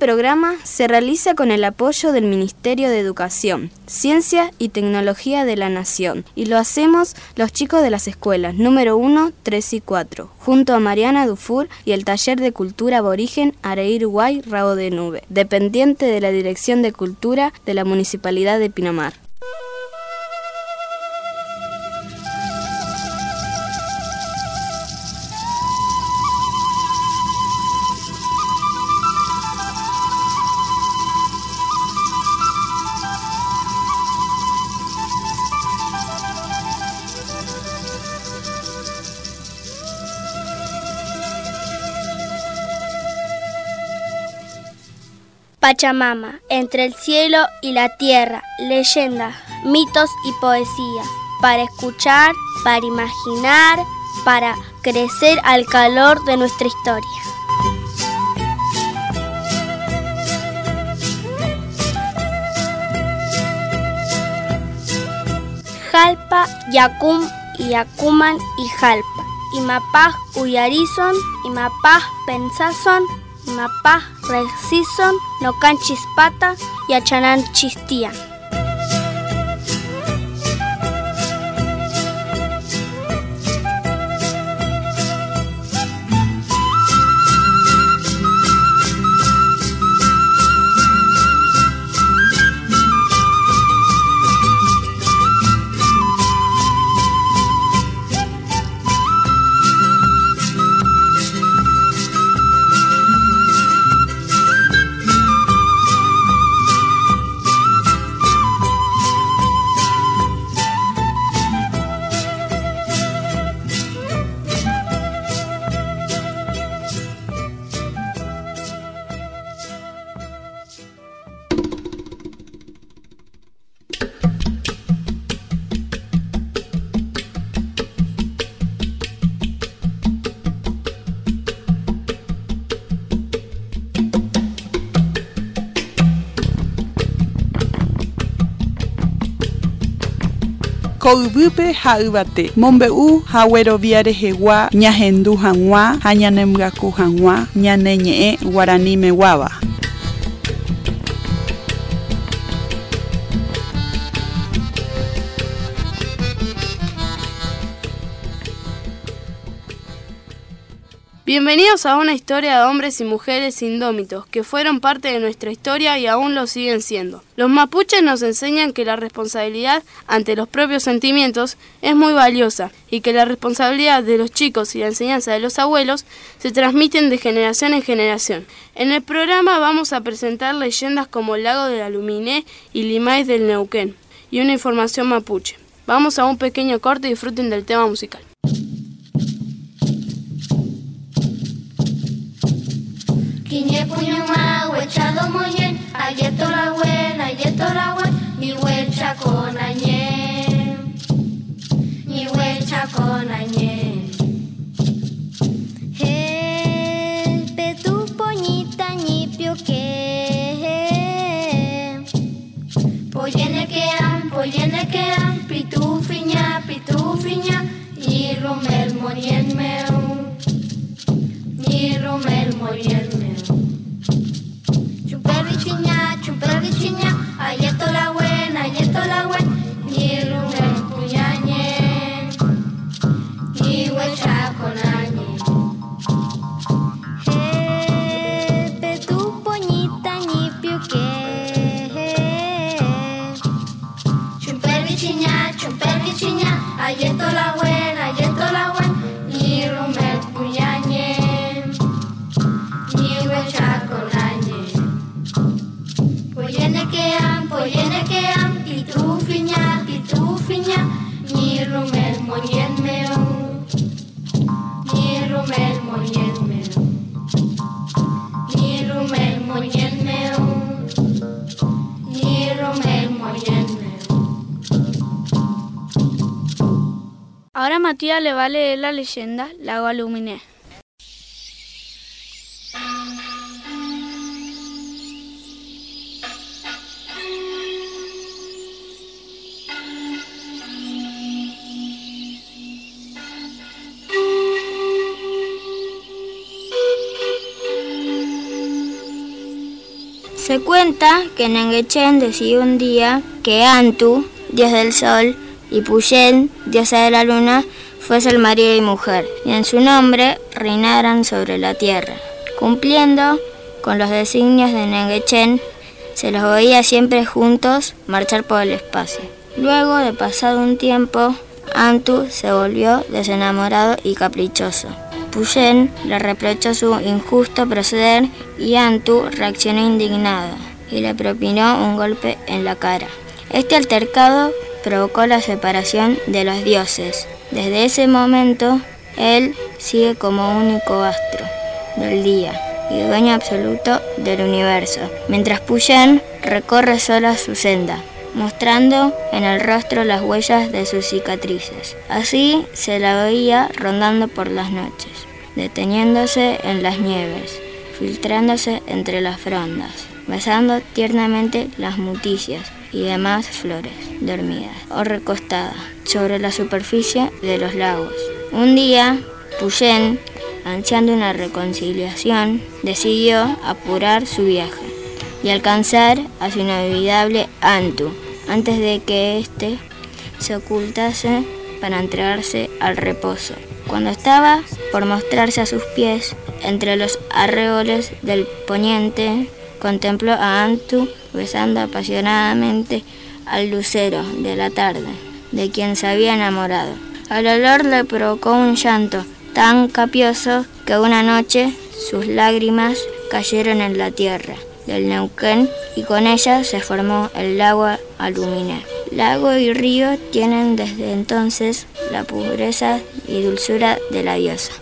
programa se realiza con el apoyo del Ministerio de Educación, Ciencia y Tecnología de la Nación y lo hacemos los chicos de las escuelas número 1, 3 y 4, junto a Mariana Dufour y el Taller de Cultura Aborigen Areir Guay Rabo de Nube, dependiente de la Dirección de Cultura de la Municipalidad de Pinamar. Pachamama, entre el cielo y la tierra, leyendas, mitos y poesías, para escuchar, para imaginar, para crecer al calor de nuestra historia. Jalpa, Yacum y Yacuman y Jalpa. Imapaj Uyarizon, Imapaj Pensazon, Mapa, Resison, Nocan Chispata y Achanan Chistían. Koyvýpe ha'yvate mombe'u hagueroviáre hegua ñahendu hag̃ua ha ñanemyaku hag̃ua ñane ñe'ẽ guáva. Bienvenidos a una historia de hombres y mujeres indómitos que fueron parte de nuestra historia y aún lo siguen siendo. Los mapuches nos enseñan que la responsabilidad ante los propios sentimientos es muy valiosa y que la responsabilidad de los chicos y la enseñanza de los abuelos se transmiten de generación en generación. En el programa vamos a presentar leyendas como el lago de la Luminé y Limais del Neuquén y una información mapuche. Vamos a un pequeño corte y disfruten del tema musical. Kiñe puño ma huechado moyen, ayeto la wen, ayeto la wen, ni huecha con añe, ni huecha con añe. Hey, tu poñita ni pio que. Poyene que am, poyene que am, pitu pitu ni rumel monien meu, ni rumel monien meu. Matías le va a la leyenda Lago Aluminé. Se cuenta que Nengechen decidió un día que Antu, dios del sol, y Puyen, diosa de la luna, fuese el marido y mujer, y en su nombre reinaran sobre la tierra. Cumpliendo con los designios de Nengechen, se los veía siempre juntos marchar por el espacio. Luego de pasado un tiempo, Antu se volvió desenamorado y caprichoso. Puyen le reprochó su injusto proceder y Antu reaccionó indignado y le propinó un golpe en la cara. Este altercado provocó la separación de los dioses. Desde ese momento, él sigue como único astro del día y dueño absoluto del universo, mientras Puyen recorre sola su senda, mostrando en el rostro las huellas de sus cicatrices. Así se la veía rondando por las noches, deteniéndose en las nieves, filtrándose entre las frondas, besando tiernamente las muticias y demás flores dormidas o recostadas sobre la superficie de los lagos. Un día, Puyen, ansiando una reconciliación, decidió apurar su viaje y alcanzar a su inolvidable Antu antes de que éste se ocultase para entregarse al reposo. Cuando estaba por mostrarse a sus pies entre los arreboles del poniente, contempló a Antu besando apasionadamente al lucero de la tarde, de quien se había enamorado. Al olor le provocó un llanto tan capioso que una noche sus lágrimas cayeron en la tierra del Neuquén y con ella se formó el lago Aluminé. Lago y río tienen desde entonces la pureza y dulzura de la diosa.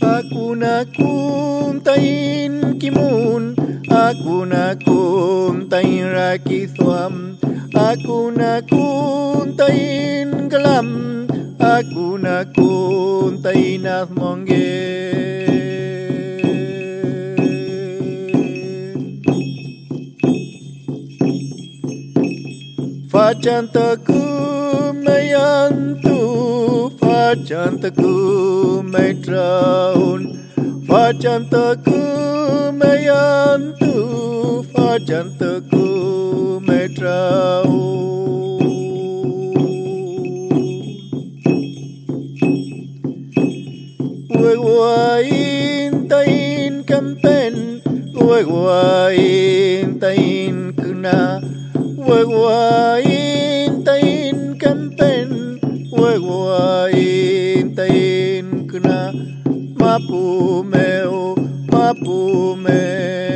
Aku nakum tain kimun Aku nakum tain rakithwam Aku kalam Aku chantaku in vachantaku maitraun vachantaku mayantu vachantaku maitraun Ueguain tain kampen Ueguain tain kuna Ueguain Weguain tain kena Mapu meu Mapu meu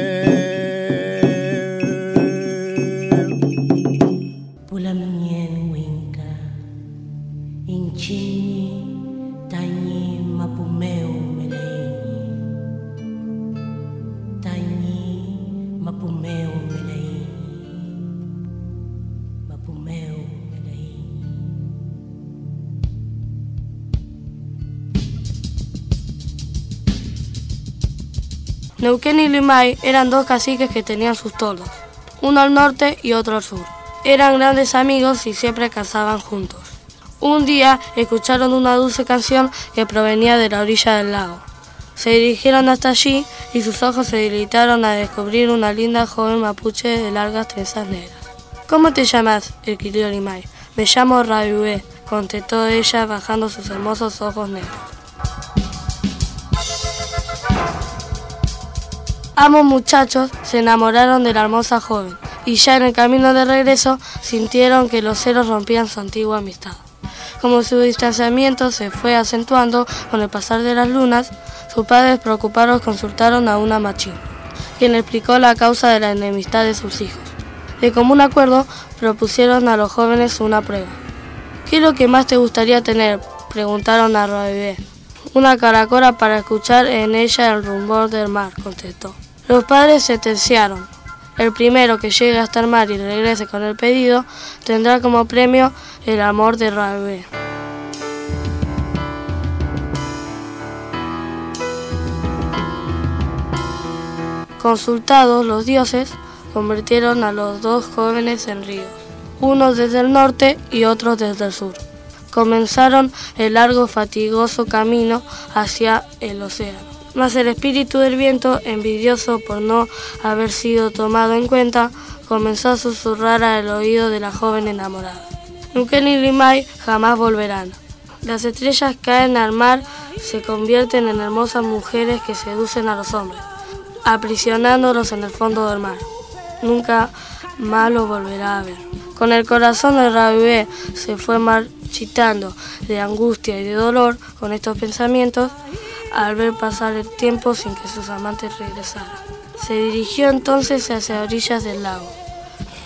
Neuquén y Limay eran dos caciques que tenían sus toldos, uno al norte y otro al sur. Eran grandes amigos y siempre cazaban juntos. Un día escucharon una dulce canción que provenía de la orilla del lago. Se dirigieron hasta allí y sus ojos se deleitaron a descubrir una linda joven mapuche de largas trenzas negras. ¿Cómo te llamas? inquirió Limay. Me llamo Rabiué, contestó ella bajando sus hermosos ojos negros. Ambos muchachos se enamoraron de la hermosa joven y ya en el camino de regreso sintieron que los celos rompían su antigua amistad. Como su distanciamiento se fue acentuando con el pasar de las lunas, sus padres preocupados consultaron a una machín, quien explicó la causa de la enemistad de sus hijos. De común acuerdo, propusieron a los jóvenes una prueba. ¿Qué es lo que más te gustaría tener? preguntaron a Rabibé. Una caracola para escuchar en ella el rumor del mar, contestó. Los padres se terciaron. El primero que llegue hasta el mar y regrese con el pedido tendrá como premio el amor de Rabibé. Consultados los dioses, convirtieron a los dos jóvenes en ríos, uno desde el norte y otro desde el sur. Comenzaron el largo fatigoso camino hacia el océano. Mas el espíritu del viento, envidioso por no haber sido tomado en cuenta, comenzó a susurrar al oído de la joven enamorada. Nuken y Limay jamás volverán. Las estrellas caen al mar, se convierten en hermosas mujeres que seducen a los hombres, aprisionándolos en el fondo del mar. Nunca más lo volverá a ver. Con el corazón de Rabibé se fue marchitando de angustia y de dolor con estos pensamientos al ver pasar el tiempo sin que sus amantes regresaran. Se dirigió entonces hacia orillas del lago,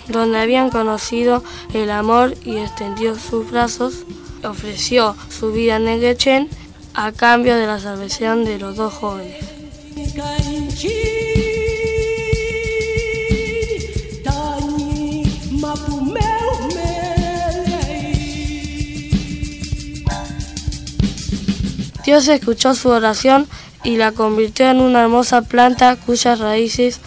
donde habían conocido el amor y extendió sus brazos, ofreció su vida a Negechen a cambio de la salvación de los dos jóvenes. Dios escuchó su oración y la convirtió en una hermosa planta cuyas raíces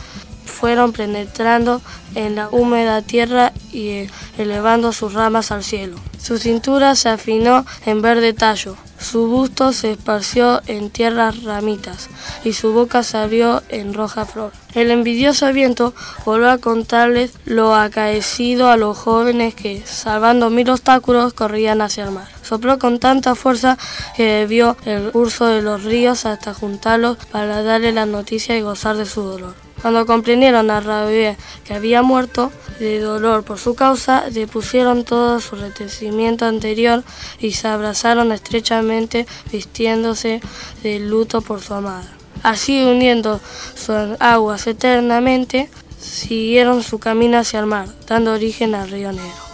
fueron penetrando en la húmeda tierra y eh, elevando sus ramas al cielo. Su cintura se afinó en verde tallo, su busto se esparció en tierras ramitas y su boca se abrió en roja flor. El envidioso viento volvió a contarles lo acaecido a los jóvenes que, salvando mil obstáculos, corrían hacia el mar. Sopló con tanta fuerza que vio el curso de los ríos hasta juntarlos para darle la noticia y gozar de su dolor. Cuando comprendieron a Rabé que había muerto de dolor por su causa, depusieron todo su retecimiento anterior y se abrazaron estrechamente vistiéndose de luto por su amada. Así, uniendo sus aguas eternamente, siguieron su camino hacia el mar, dando origen al río Negro.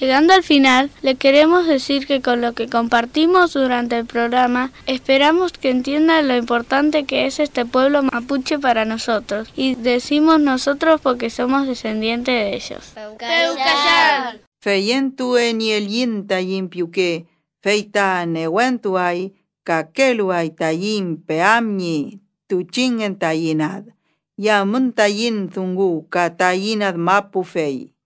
Llegando al final, le queremos decir que con lo que compartimos durante el programa, esperamos que entiendan lo importante que es este pueblo mapuche para nosotros. Y decimos nosotros porque somos descendientes de ellos. Feyen tue ni el yin tayin piuque, feita newen tuay, kakeluay tayin peamni, tuchin en tayinad. Yamun tayin zungu ka tayinad mapu fei.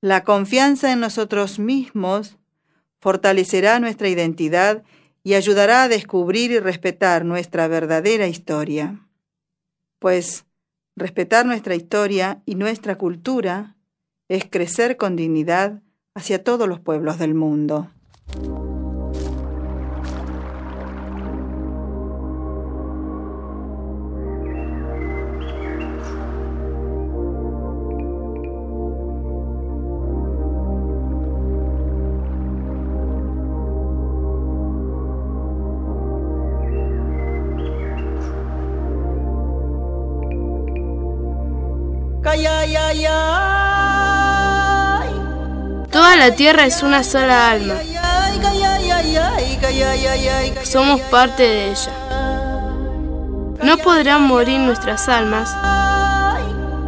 La confianza en nosotros mismos fortalecerá nuestra identidad y ayudará a descubrir y respetar nuestra verdadera historia. Pues respetar nuestra historia y nuestra cultura es crecer con dignidad hacia todos los pueblos del mundo. La tierra es una sola alma. Somos parte de ella. No podrán morir nuestras almas.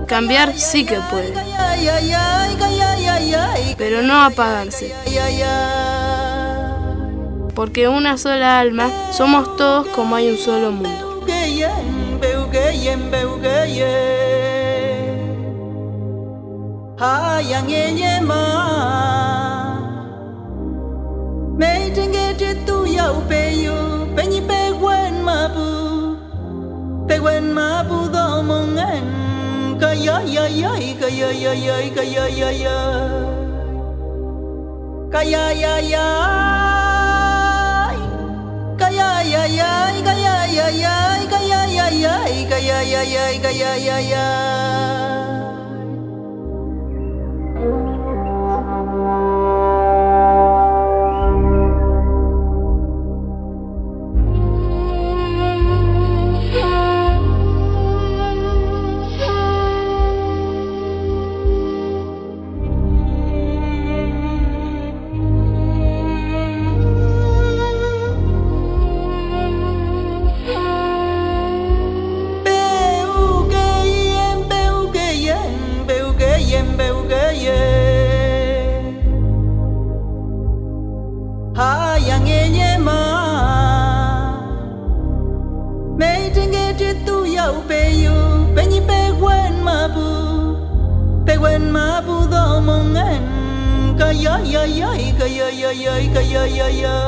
Cambiar sí que puede. Pero no apagarse. Porque una sola alma somos todos como hay un solo mundo. 阿阳爷爷妈，每天给这都要被哟，被你被完嘛不，被完嘛不做梦恩，个呀呀呀，个呀呀呀，个呀呀呀，个呀呀呀，个呀呀呀，个呀呀呀，个呀呀呀，个呀呀呀，个呀呀呀。yeah, yeah, yeah, yeah, yeah, yeah.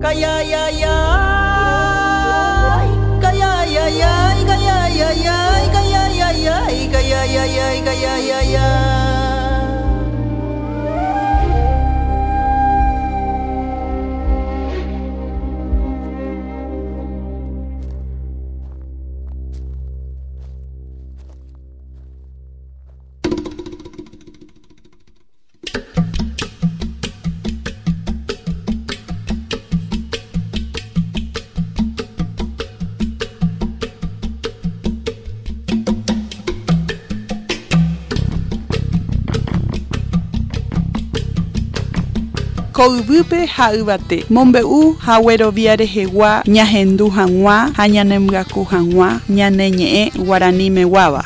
Kaya, yeah, yeah. Kaya, yeah, yeah, kaya, yeah, yeah, kaya, yeah, yeah, kaya, yeah, yeah, kaya, yeah, yeah. Kogubupe haubate. Mombeu haueroviare jegua, ñahendu hangua, hañanemgaku hangua, ñaneñe guarani mehuaba.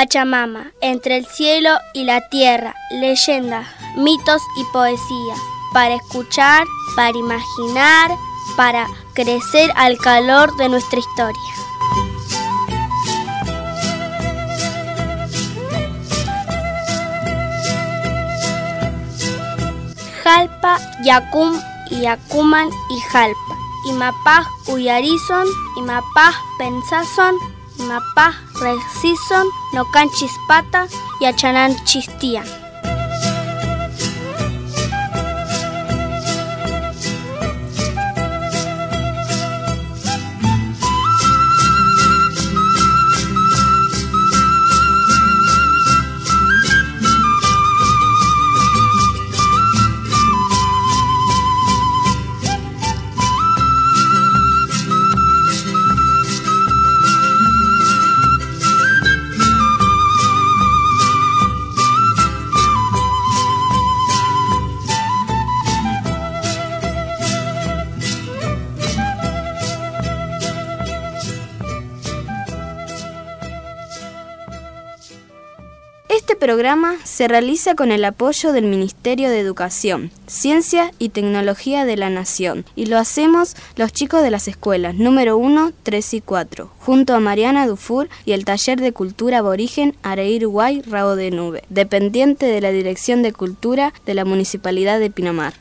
Pachamama, entre el cielo y la tierra, leyendas, mitos y poesías, para escuchar, para imaginar, para crecer al calor de nuestra historia. Calpa, Yacum, Yacuman y Jalpa. Imapaj Uyarizon, Imapaj Pensazon, Imapaj Resison, Nocan Chispata y Achanan Chistían. Programa se realiza con el apoyo del Ministerio de Educación, Ciencia y Tecnología de la Nación y lo hacemos los chicos de las escuelas número 1, 3 y 4, junto a Mariana Dufour y el Taller de Cultura Aborigen Areir Guay Rabo de Nube, dependiente de la Dirección de Cultura de la Municipalidad de Pinamar.